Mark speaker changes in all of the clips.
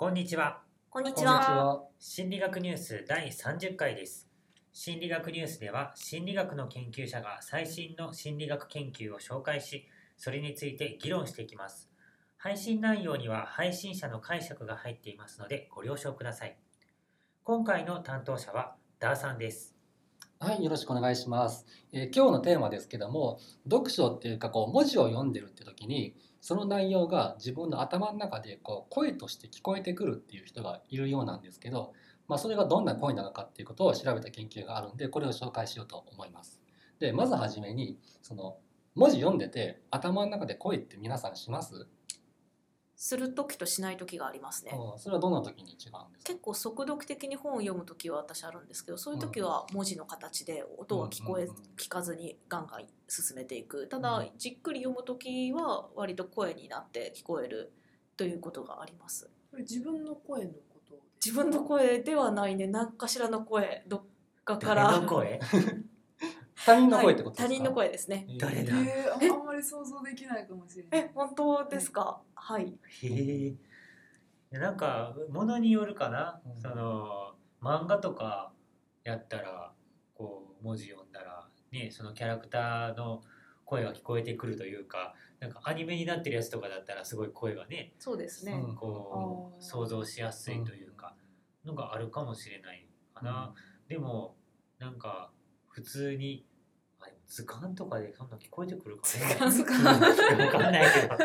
Speaker 1: こんにちは。
Speaker 2: こんにち
Speaker 3: こんにち
Speaker 2: は。
Speaker 3: は。
Speaker 1: 心理学ニュース第30回です。心理学ニュースでは心理学の研究者が最新の心理学研究を紹介し、それについて議論していきます。配信内容には配信者の解釈が入っていますのでご了承ください。今回の担当者はダーさんです。
Speaker 3: はい、よろしくお願いします。えー今日のテーマですけども、読書っていうかこう文字を読んでるって時に、その内容が自分の頭の中でこう声として聞こえてくるっていう人がいるようなんですけど、まあ、それがどんな声なのかっていうことを調べた研究があるんで、これを紹介しようと思います。で、まずはじめに、その文字読んでて頭の中で声って皆さんします、
Speaker 2: する時としない時がありますね。
Speaker 3: うんそれはどんな時に違うんですか？
Speaker 2: 結構速読的に本を読む時は私あるんですけどそういう時は文字の形で音は聞こえ、
Speaker 3: うんうんうん
Speaker 2: 聞かずにガンガン進めていく。た
Speaker 3: う
Speaker 2: だ
Speaker 3: ん。
Speaker 2: じっくり読む時は割と声になって聞こえるということがあります。
Speaker 4: これ自分の声のことです
Speaker 2: 自分の声ではないね。何かしらの声。どっかから。
Speaker 1: 誰の声？
Speaker 3: 他人の声ってことですか、
Speaker 2: はい他人の声ですね。
Speaker 3: えー。
Speaker 1: 誰だ？
Speaker 4: えー、
Speaker 2: え
Speaker 4: ああんまり想像できないかもしれない。
Speaker 2: え本当ですか？はい。
Speaker 1: へえ。なんか物によるかな、
Speaker 3: うん。
Speaker 1: その漫画とかやったらこう文字読んだらねそのキャラクターの声が聞こえてくるというかなんかアニメになってるやつとかだったらすごい声がね
Speaker 2: そうですね、
Speaker 3: うん。
Speaker 1: こう想像しやすいというかのがあるかもしれないかな、でもなんか普通に図鑑とかでそんな聞こえてくるかね
Speaker 2: 図鑑
Speaker 1: うんわかんないけど。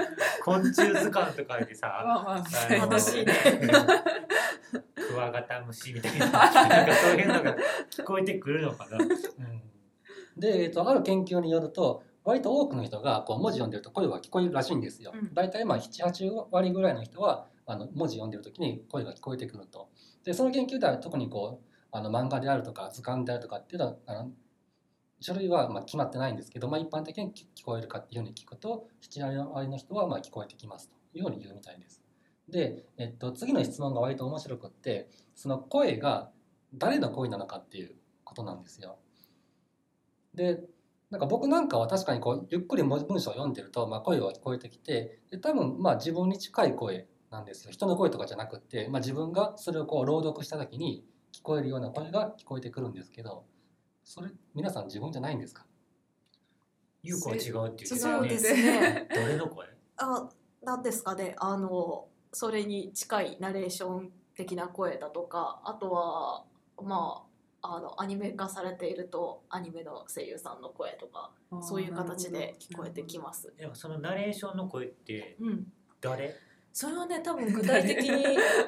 Speaker 1: 昆虫図鑑とかでさ
Speaker 4: まあまあ
Speaker 2: 楽しいね。
Speaker 1: クワガタムシみたいななんかそういうのが聞こえてくるのかな？
Speaker 3: うん。で、えっと、ある研究によると割と多くの人がこう文字読んでると声が聞こえるらしいんですよ。
Speaker 2: うん。
Speaker 3: 大体まあ78割ぐらいの人はあの文字読んでる時に声が聞こえてくると。でその研究では特にこうあの漫画であるとか図鑑であるとかっていうのはあの種類はま決まってないんですけど、まあ、一般的に聞こえるかっていうふうに聞くと7割の人はま聞こえてきますというように言うみたいです。で、えっと、次の質問が割と面白くってその声が誰の声なのかっていうことなんですよ。でなんか僕なんかは確かにこうゆっくり文章を読んでると、まあ、声が聞こえてきてで多分まあ自分に近い声なんですよ人の声とかじゃなくって、まあ、自分がそれをこう朗読した時に聞こえるような声が聞こえてくるんですけどそれ皆さん自分じゃないんですか？
Speaker 1: 優子は違うって言ってたよね
Speaker 2: そうで。すね
Speaker 1: 誰の声？
Speaker 2: あなんですかねあのそれに近いナレーション的な声だとかあとはまああのアニメ化されているとアニメの声優さんの声とかそういう形で聞こえてきます。
Speaker 1: でもそのナレーションの声って
Speaker 2: うん、
Speaker 1: 誰？
Speaker 2: それはね多分具体的に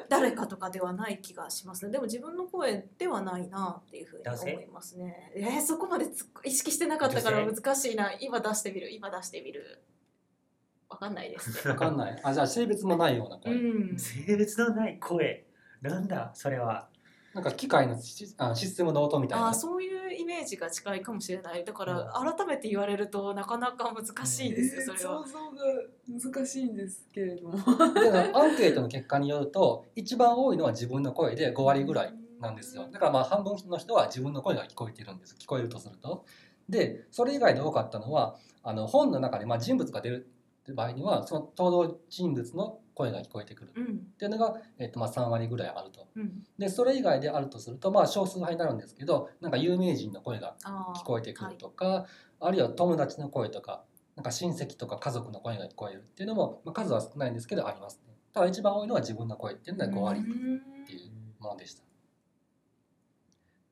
Speaker 2: 誰かとかではない気がしますね。でも自分の声ではないなっていうふうに思いますね。えーそこまで意識してなかったから
Speaker 1: 女
Speaker 2: 難しいな。今出してみる今出してみる。わかんないです。ね
Speaker 3: わかんない。あじゃあ性別もないような
Speaker 2: う
Speaker 3: 声、
Speaker 2: ん。
Speaker 1: 性別のない声。なんだそれは。
Speaker 3: なんか機械のシあシステムの音みたいな。
Speaker 2: あーそういうイメージが近いかもしれない。だから改めて言われるとなかなか難しいですよそれは。
Speaker 4: 想。像が難しいんですけれども。
Speaker 3: でアンケートの結果によると一番多いのは自分の声で5割ぐらいなんですよ。だからまあ半分の人は自分の声が聞こえているんです聞こえるとすると。でそれ以外で多かったのはあの本の中でまあ人物が出る場合にはその登場人物の声が聞こえてくる。
Speaker 2: うん。
Speaker 3: っていうのが、えっと、まあ3割ぐらいあると。
Speaker 2: うん、
Speaker 3: でそれ以外であるとするとまあ少数派になるんですけどなんか有名人の声が聞こえてくるとか、あるいは友達の声とかなんか親戚とか家族の声が聞こえるっていうのも、まあ、数は少ないんですけどありますね。ただ一番多いのは自分の声っていうのは5割っていうものでした。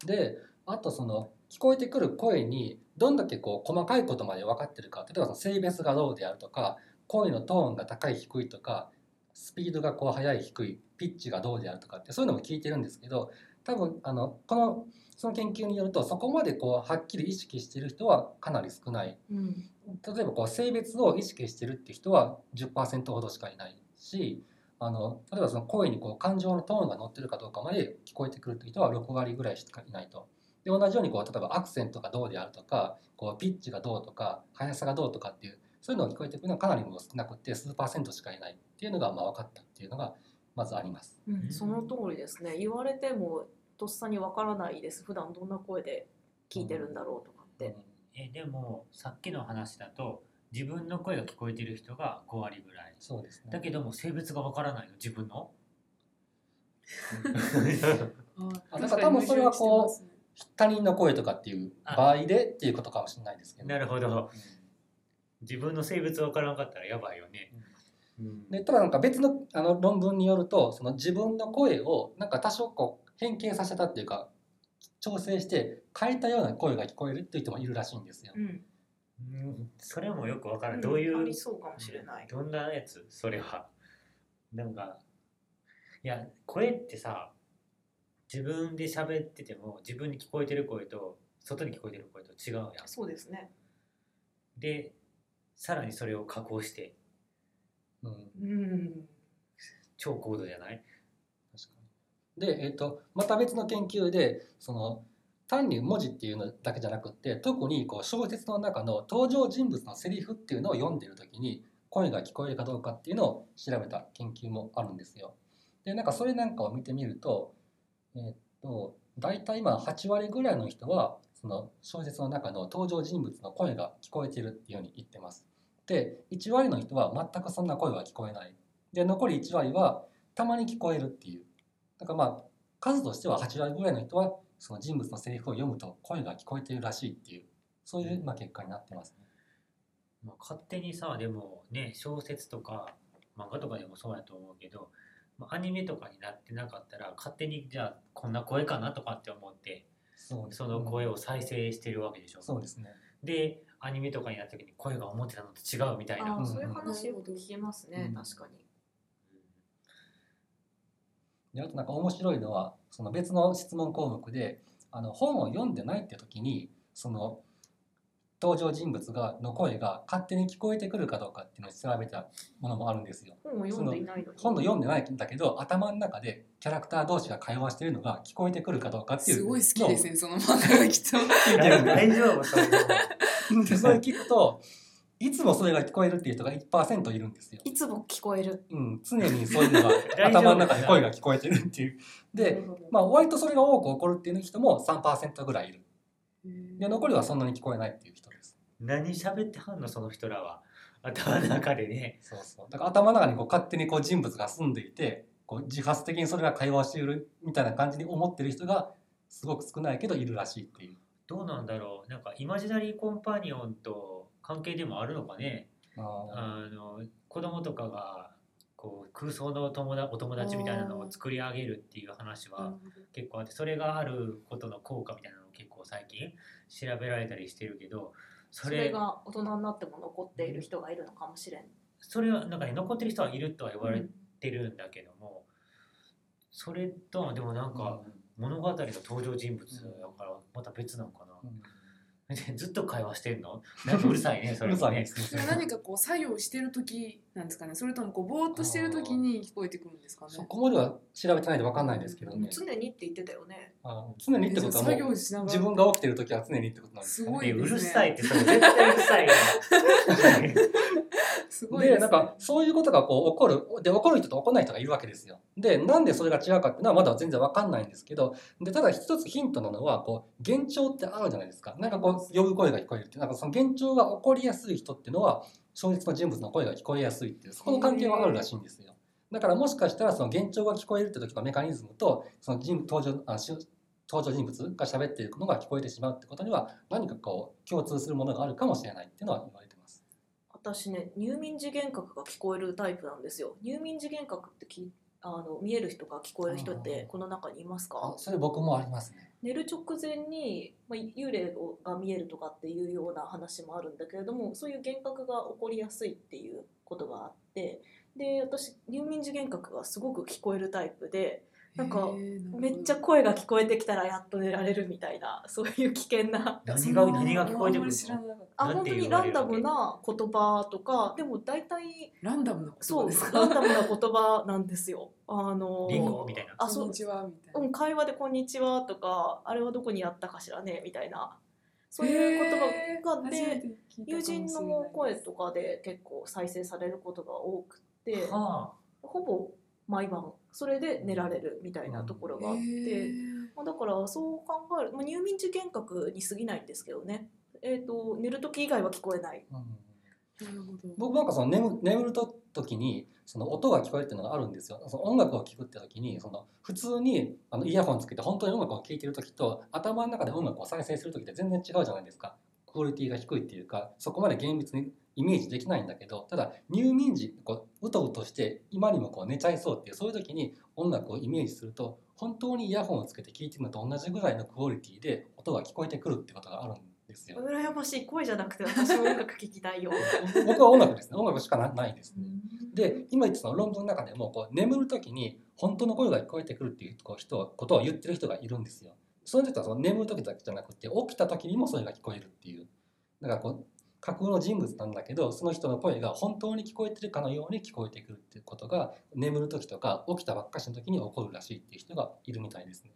Speaker 3: であとその聞こえてくる声にどんだけこう細かいことまで分かってるか例えばその性別がどうであるとか声のトーンが高い低いとかスピードがこう速い低いピッチがどうであるとかってそういうのも聞いてるんですけど多分あのこのその研究によるとそこまでこうはっきり意識している人はかなり少ない。
Speaker 2: うん。
Speaker 3: 例えばこう性別を意識してるって人は10%ほどしかいないしあの例えばその声にこう感情のトーンが乗ってるかどうかまで聞こえてくるって人は6割ぐらいしかいないと。で同じようにこう例えばアクセントがどうであるとかこうピッチがどうとか速さがどうとかっていうそういうのが聞こえてくるのはかなりもう少なくて数パーセントしかいないっていうのがまあ分かったっていうのがまずあります。
Speaker 2: うん、その通りですね。言われてもとっさにわからないです。普段どんな声で聞いてるんだろうとかって、
Speaker 1: えでもさっきの話だと自分の声が聞こえてる人が5割ぐらい。
Speaker 3: そうですね。
Speaker 1: だけども性別がわからないの？自分の？
Speaker 3: あだから多分それはこう他人の声とかっていう場合でっていうことかもしれないですけど。
Speaker 1: なるほど。自分の性別分からなかったらやばいよね、うん
Speaker 3: でただなんか別のあの論文によるとその自分の声をなんか多少こう変形させたっていうか調整して変えたような声が聞こえるっていう人もいるらしいんですよ。
Speaker 2: うん。
Speaker 1: うん。それもよく分からん、
Speaker 2: うん。
Speaker 1: どういう
Speaker 2: ありそうかもしれない。
Speaker 1: どんなやつ？それは。なんかいや声ってさ自分で喋ってても自分に聞こえてる声と外に聞こえてる声と違うやん。
Speaker 2: そうですね。
Speaker 1: でさらにそれを加工して
Speaker 3: うん
Speaker 2: うん
Speaker 1: 超高度じゃない？
Speaker 3: 確かにで、えっとまた別の研究でその単に文字っていうのだけじゃなくって特にこう小説の中の登場人物のセリフっていうのを読んでる時に声が聞こえるかどうかっていうのを調べた研究もあるんですよ。でなんかそれなんかを見てみると,、えっと大体今8割ぐらいの人はその小説の中の登場人物の声が聞こえてるっていうふうに言ってます。で1割の人は全くそんな声は聞こえない。で残り1割はたまに聞こえるっていうだからまあ数としては8割ぐらいの人はその人物のセリフを読むと声が聞こえているらしいっていうそういうまあ結果になってますね。
Speaker 1: まあ、勝手にさでもね小説とか漫画とかでもそうやと思うけどまあアニメとかになってなかったら勝手にじゃあこんな声かなとかって思って
Speaker 3: そ
Speaker 1: の声を再生してるわけでしょ、
Speaker 3: そうですね。
Speaker 1: でアニメとかになった時に声が思ってたのと違うみたいな。
Speaker 2: そういう話よく聞きますね、
Speaker 3: うん。
Speaker 2: 確かに。
Speaker 3: であとなんか面白いのはその別の質問項目であの本を読んでないって時にその登場人物がの声が勝手に聞こえてくるかどうかっていうのを調べたものもあるんですよ。
Speaker 2: 本を読んでいないのに
Speaker 3: 本を読んでないんだけど頭の中でキャラクター同士が会話しているのが聞こえてくるかどうかっていう
Speaker 4: すごい好きです
Speaker 3: ね。
Speaker 4: ねその漫画がきっと
Speaker 3: 聞いてるんで
Speaker 1: 大丈夫それ
Speaker 3: それ聞くといつもそれが聞こえるっていう人が1%いるんですよ。
Speaker 2: いつも聞こえる
Speaker 3: うん、常にそういうのが 頭の中で声が聞こえてるっていう。で、まあ割とそれが多く起こるっていう人も3%ぐらいいる。で残りはそんなに聞こえないっていう人です。
Speaker 1: 何喋ってはんのその人らは。頭の中でね。
Speaker 3: そうそう。だから頭の中にこう勝手にこう人物が住んでいて、こう自発的にそれが会話しているみたいな感じに思ってる人がすごく少ないけどいるらしいっていう。
Speaker 1: どうなんだろう。なんかイマジナリーコンパニオンと関係でもあるのかね。
Speaker 3: あ
Speaker 1: あの子供とかがこう空想の友達お友達みたいなのを作り上げるっていう話は結構あってそれがあることの効果みたいなのを結構最近調べられたりしてるけどそ
Speaker 2: そ
Speaker 1: れ
Speaker 2: れが大人になっても残っている人がいるのかもしれん、
Speaker 1: それはなんかね残ってる人はいるとは言われてるんだけども、それとはでもなんか物語の登場人物だからまた別なのかな、
Speaker 3: うん
Speaker 1: ずっと会話してんの？なんかうるさいね そうれもね。
Speaker 4: それ何かこう作業してる時なんですかね？それともこうぼーっとしてる時に聞こえてくるんですかね？
Speaker 3: そこまでは調べてないんで分かんないですけどね。
Speaker 2: 常にって言ってたよね。
Speaker 3: あ常にってことはも
Speaker 4: 作業
Speaker 3: う自分が起きてる時は常にってことなんですかね。
Speaker 1: え
Speaker 4: すごいですね。
Speaker 1: うるさいってそれ絶対うるさいよ
Speaker 4: すごいで、ね、
Speaker 3: なんかそういうことがこう起こるで起こる人と起こない人がいるわけですよ。でなんでそれが違うかっていうのはまだ全然わかんないんですけどでただ一つヒントなのはこう幻聴ってあるじゃないですかなんかこう呼ぶ声が聞こえるっていうなんかその幻聴が起こりやすい人っていうのは小説の人物の声が聞こえやすいっていうそこの関係はあるらしいんですよ。だからもしかしたらその幻聴が聞こえるって時のメカニズムとその人登場あし登場人物が喋っているのが聞こえてしまうってことには何かこう共通するものがあるかもしれないっていうのは言われてます。
Speaker 2: 私ね入眠時幻覚が聞こえるタイプなんですよ。入眠時幻覚ってきあの見える人か聞こえる人ってこの中にいます
Speaker 3: あ
Speaker 2: か
Speaker 3: それ僕もありますね。
Speaker 2: 寝る直前に、まあ、幽霊が見えるとかっていうような話もあるんだけれどもそういう幻覚が起こりやすいっていうことがあってで私入眠時幻覚がすごく聞こえるタイプでなんかめっちゃ声が聞こえてきたらやっと寝られるみたいな そういう危険な。
Speaker 1: 何が何が聞こえてくるの？
Speaker 2: あ
Speaker 1: なんて
Speaker 2: 本当にランダムな言葉とか。でも大体
Speaker 4: ランダムな言
Speaker 2: そう
Speaker 4: 葉ですか
Speaker 2: ランダムな言葉なんですよ。あの
Speaker 1: リンゴみたいな。
Speaker 2: あそう。
Speaker 4: こんにちはみたいな、
Speaker 2: うん、会話で「こんにちは」とか「あれはどこにあったかしらね」みたいな。そういう言葉があって
Speaker 4: 初めて聞いたかもしれない
Speaker 2: 友人の声とかで結構再生されることが多くて
Speaker 1: は
Speaker 2: ほぼ毎晩それで寝られるみたいなところがあっ
Speaker 4: へ
Speaker 2: て、
Speaker 4: ー。
Speaker 2: まあ、だからそう考える、まあ、入眠時幻覚に過ぎないんですけどね、えー、と寝る時以外は聞こえない。
Speaker 3: うん。
Speaker 4: なるほど。
Speaker 3: 僕なんかその眠眠ると時にその音が聞こえるっていうのがあるんですよ。その音楽を聴くって時にその普通にあのイヤホンつけて本当に音楽を聴いてる時と頭の中で音楽を再生する時って全然違うじゃないですか。クオリティが低いっていうかそこまで厳密にイメージできないんだけどただ入眠時こううとうとして今にもこう寝ちゃいそうっていうそういう時に音楽をイメージすると本当にイヤホンをつけて聴いてるのと同じぐらいのクオリティで音が聞こえてくるってことがあるんですよ。
Speaker 2: 羨ましい声じゃなくて私も音楽聴きたいよ。
Speaker 3: 僕は音楽ですね音楽しかなないですね。で今言ってた論文の中でもこう眠る時に本当の声が聞こえてくるっていうこう人ことを言ってる人がいるんですよ。その人はその眠る時だけじゃなくて起きた時にもそれが聞こえるっていう。だからこう架空の人物なんだけどその人の声が本当に聞こえてるかのように聞こえてくるっていうことが眠る時とか起きたばっかしの時に起こるらしいっていう人がいるみたいですね。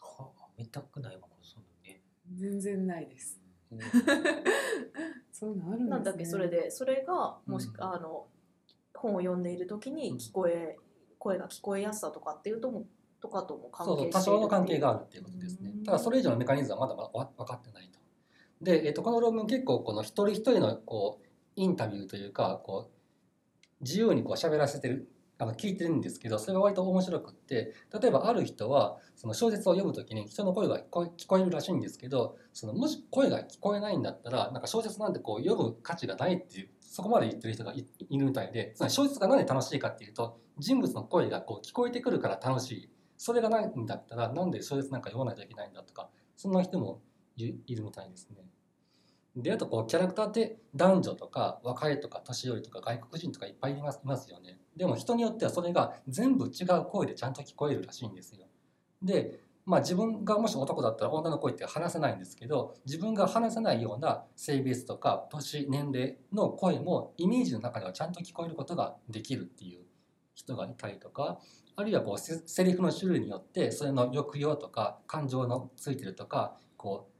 Speaker 1: はあ、見たくないわ、そんなね。
Speaker 4: 全然ないです。そういうのあるんですね。
Speaker 2: なんだっけそれでそれがもし、
Speaker 3: うん
Speaker 2: あの本を読んでいる時に聞こえ、声が聞こえやすさとかっていうともとかとも関
Speaker 3: そう
Speaker 2: 係
Speaker 3: そう多少の関係
Speaker 2: が
Speaker 3: があるっていうことですね
Speaker 2: うん
Speaker 3: ただそれ以上のメカニズムはまだまだわ分かってないとで、えっとこの論文結構この一人一人のこうインタビューというかこう自由にこう喋らせてるあの聞いてるんですけどそれが割と面白くって例えばある人はその小説を読む時に人の声が聞こえ聞こえるらしいんですけどそのもし声が聞こえないんだったらなんか小説なんてこう読む価値がないっていうそこまで言ってる人がいいるみたいでつまり小説が何で楽しいかっていうと人物の声がこう聞こえてくるから楽しい。それがないんだったらなんで小説なんか読まないといけないんだとかそんな人もいるみたいですね。であとこうキャラクターって男女とか若いとか年寄りとか外国人とかいっぱいいますよね。でも人によってはそれが全部違う声でちゃんと聞こえるらしいんですよ。でまあ自分がもし男だったら女の声って話せないんですけど自分が話せないような性別とか年年齢の声もイメージの中ではちゃんと聞こえることができるっていう人がいたりとかあるいはこうセセリフの種類によってそれの抑揚とか感情のついてるとかこう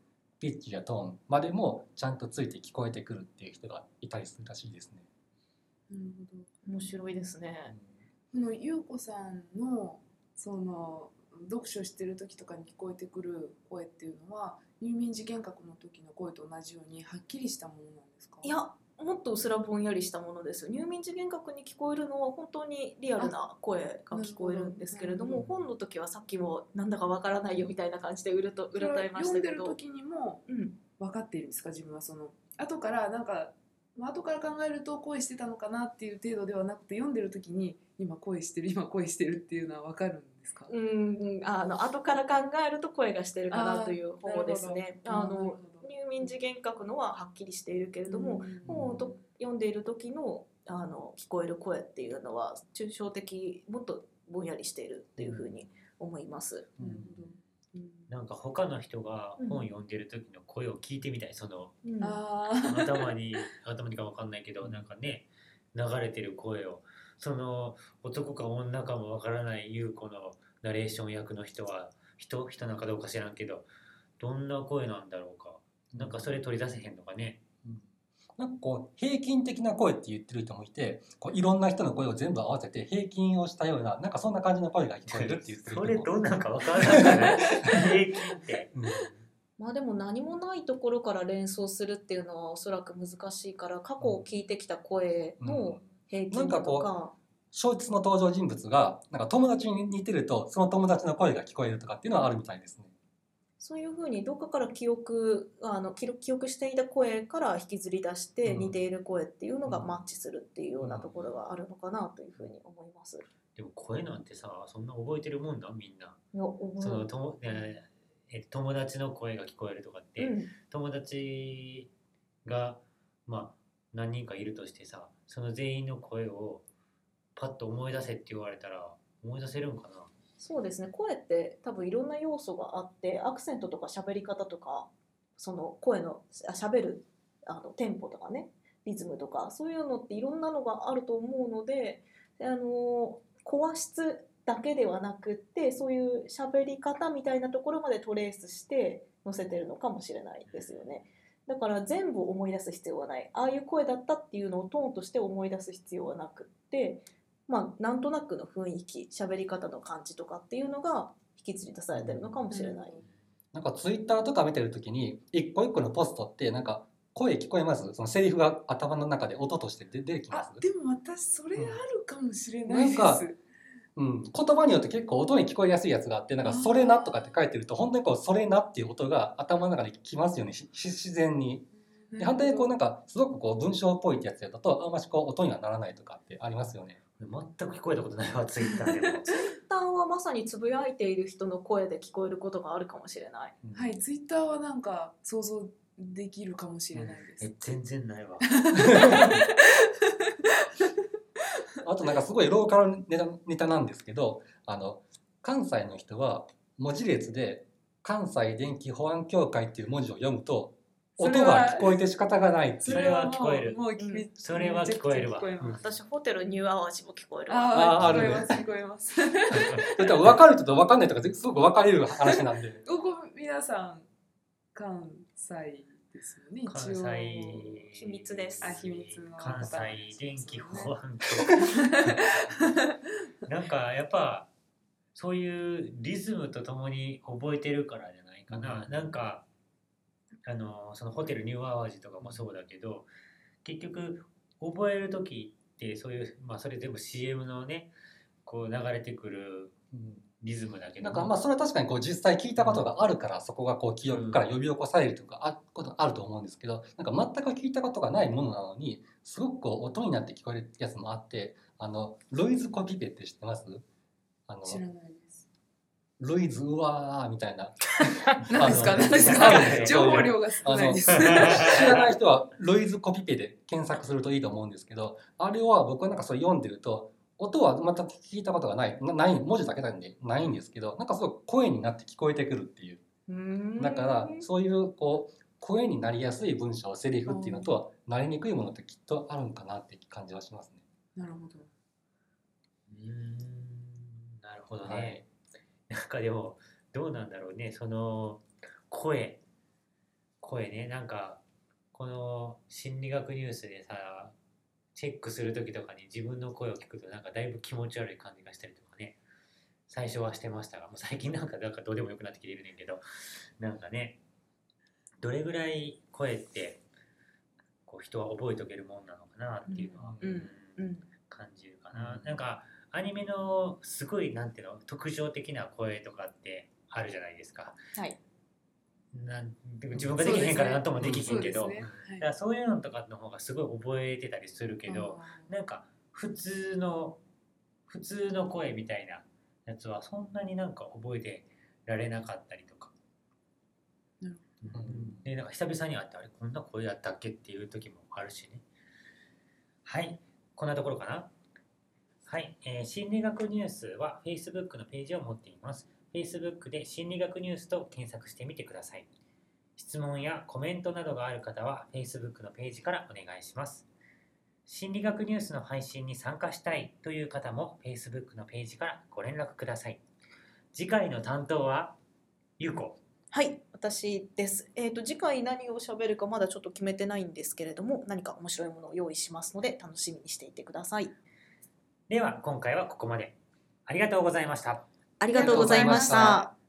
Speaker 3: ピッチやトーンまでもちゃんとついて聞こえてくるっていう人がいたりするらしいですね。
Speaker 4: なるほど。
Speaker 2: 面白いですね。
Speaker 4: この優子さんのその読書してる時とかに聞こえてくる声っていうのは入眠時幻覚の時の声と同じようにはっきりしたものなんですか？
Speaker 2: いやもっとうすらぼんやりしたものですよ。入眠時幻覚に聞こえるのは本当にリアルな声が聞こえるんですけれども
Speaker 4: なるほど
Speaker 2: 本の時はさっきもなんだかわからないよみたいな感じでうるとう
Speaker 4: それは
Speaker 2: ろたえまし
Speaker 4: 読
Speaker 2: たけど。
Speaker 4: んでる時にも
Speaker 2: うん
Speaker 4: 分かっているんですか自分はその。後からなんかまあ後から考えると声してたのかなっていう程度ではなくて読んでる時に今声してる今声してるっていうのは分かるんですか？
Speaker 2: うんあの後から考えると声がしてるかなという方ですね。あの入眠時幻覚のははっきりしているけれども、
Speaker 4: うん。
Speaker 2: 本をと読んでいる時のあの聞こえる声っていうのは抽象的もっとぼんやりしているっていうふうに思います。
Speaker 3: うん。
Speaker 4: うん。
Speaker 1: なんか他の人が本読んでる時の声を聞いてみたい、その
Speaker 2: うん。
Speaker 4: あ
Speaker 1: 頭に頭にかわかんないけどなんかね流れてる声を。その男か女かもわからない優子のナレーション役の人は人？人なんかどうか知らんけどどんな声なんだろうかなんかそれ取り出せへんのかね。
Speaker 3: なんかこう平均的な声って言ってる人もいてこういろんな人の声を全部合わせて平均をしたようななんかそんな感じの声が聞こえるって言ってる人
Speaker 1: そ
Speaker 3: も
Speaker 1: れどんなんかわからない。平均って。
Speaker 3: うん。
Speaker 2: まあでも何もないところから連想するっていうのはおそらく難しいから過去を聞いてきた声の平均だとか,、
Speaker 3: 小説の登場人物がなんか友達に似てるとその友達の声が聞こえるとかっていうのはあるみたいですね。
Speaker 2: そういうふうにどっかから記憶あの記憶していた声から引きずり出して
Speaker 3: うん。
Speaker 2: 似ている声っていうのが
Speaker 3: うん。
Speaker 2: マッチするっていうようなところがあるのかなというふうに思います。
Speaker 1: でも声なんてさそんな覚えてるもんだみんな、友達の声が聞こえるとかって、
Speaker 2: うん。
Speaker 1: 友達がまあ何人かいるとしてさその全員の声をパッと思い出せって言われたら思い出せるんかな？
Speaker 2: そうですね声って多分いろんな要素があってアクセントとか喋り方とかその声のあ喋るあのテンポとかねリズムとかそういうのっていろんなのがあると思うのであの声質だけではなくってそういう喋り方みたいなところまでトレースして載せてるのかもしれないですよね。だから全部思い出す必要はないああいう声だったっていうのをトーンとして思い出す必要はなくってまあなんとなくの雰囲気喋り方の感じとかっていうのが引き継ぎ出されてるのかもしれない。
Speaker 3: なんかツイッターとか見てる時に一個一個のポストってなんか声聞こえます？そのセリフが頭の中で音として出出てきます？
Speaker 4: あでも私それあるかもしれないです、
Speaker 3: なんかうん、言葉によって結構音に聞こえやすいやつがあってなんか「それな」とかって書いてると本当にこう「それな」っていう音が頭の中できますよね。自然に。で反対にこうなんかすごくこう文章っぽいってやつやったとあんましこう音にはならないとかってありますよね。
Speaker 1: 全く聞こえたことないわ ツイッターでも。
Speaker 2: ツイッターはまさにつぶやいている人の声で聞こえることがあるかもしれない。
Speaker 3: うん。
Speaker 4: はいツイッターはなんか想像できるかもしれないです、
Speaker 1: え全然ないわ。
Speaker 3: あとなんかすごいローカルネタネタなんですけどあの関西の人は文字列で「関西電気保安協会」っていう文字を読むと音が聞こえて仕方がないっていう。
Speaker 1: それは聞こえる。
Speaker 4: もう聞こ
Speaker 1: それは聞こえるわ。
Speaker 4: めちゃくちゃ聞こえます
Speaker 2: 私ホテルニューアワジも聞こえるわ。
Speaker 4: ああ
Speaker 3: あ
Speaker 4: 聞こえます聞こえます。
Speaker 3: それ多分分かる人と分かんないとかすごく分かれる話なんで。
Speaker 4: ここ皆さん関西ですよね一応。
Speaker 1: 関西
Speaker 2: 秘密です。
Speaker 4: あ秘密の
Speaker 1: 関西電気
Speaker 4: 保
Speaker 1: 保安局なんかやっぱそういうリズムとともに覚えてるからじゃないかな、
Speaker 3: うん。
Speaker 1: なんかあのそのホテルニューアワジとかもそうだけど結局覚える時ってそういうまあそれ全部 CM のねこう流れてくるリズムだけど
Speaker 3: なんかまあそれは確かにこう実際聞いたことがあるからそこがこう記憶から呼び起こされるとかあことあると思うんですけどなんか全く聞いたことがないものなのにすごくこう音になって聞こえるやつもあってあのルイズコピペって知ってます？あの
Speaker 4: 知らない。です
Speaker 3: ルイズうわーみたいな。
Speaker 4: 何ですか？
Speaker 3: あの
Speaker 4: 何です
Speaker 1: あ
Speaker 4: か情報量が少ないです。
Speaker 3: 知らない人はルイズコピペで検索するといいと思うんですけどあれは僕はなんかそれ読んでると音はまた聞いたことがない。なない文字だけなんでないんですけどなんかすごく声になって聞こえてくるっていう。だからそういうこう声になりやすい文章セリフっていうのとなりにくいものってきっとあるんかなって感じはしますね。
Speaker 4: なるほど。
Speaker 1: うーん。なるほどね、
Speaker 3: はい
Speaker 1: なんかでもどうなんだろうね。その声声ね。なんかこの心理学ニュースでさチェックする時とかに自分の声を聞くとなんかだいぶ気持ち悪い感じがしたりとかね。最初はしてましたがもう最近なんかなんかどうでもよくなってきているねんけど。なんかねどれぐらい声ってこう人は覚えておけるもんなのかなっていうのは、
Speaker 2: うんうん
Speaker 1: 感じるかな、
Speaker 3: うん
Speaker 1: なんかアニメのすごいなんていうの特徴的な声とかってあるじゃないですか。
Speaker 2: はい。
Speaker 1: なんでも自分ができへんからなんともできへんけど、
Speaker 4: そうね。
Speaker 1: だからそういうのとかの方がすごい覚えてたりするけど、
Speaker 4: はい。
Speaker 1: なんか普通の普通の声みたいなやつはそんなになんか覚えてられなかったりとか、
Speaker 4: なる
Speaker 1: うん。でなんか久々に会ってあれこんな声やったっけっていう時もあるしね。はい。こんなところかなはい、えー心理学ニュースは Facebook のページを持っています。Facebook で心理学ニュースと検索してみてください。質問やコメントなどがある方は Facebook のページからお願いします。心理学ニュースの配信に参加したいという方も Facebook のページからご連絡ください。次回の担当はゆうこ
Speaker 2: はい、私です。えっ、と次回何を喋るかまだちょっと決めてないんですけれども、何か面白いものを用意しますので楽しみにしていてください。
Speaker 1: では今回はここまでありがとうございました
Speaker 2: ありがとうございました。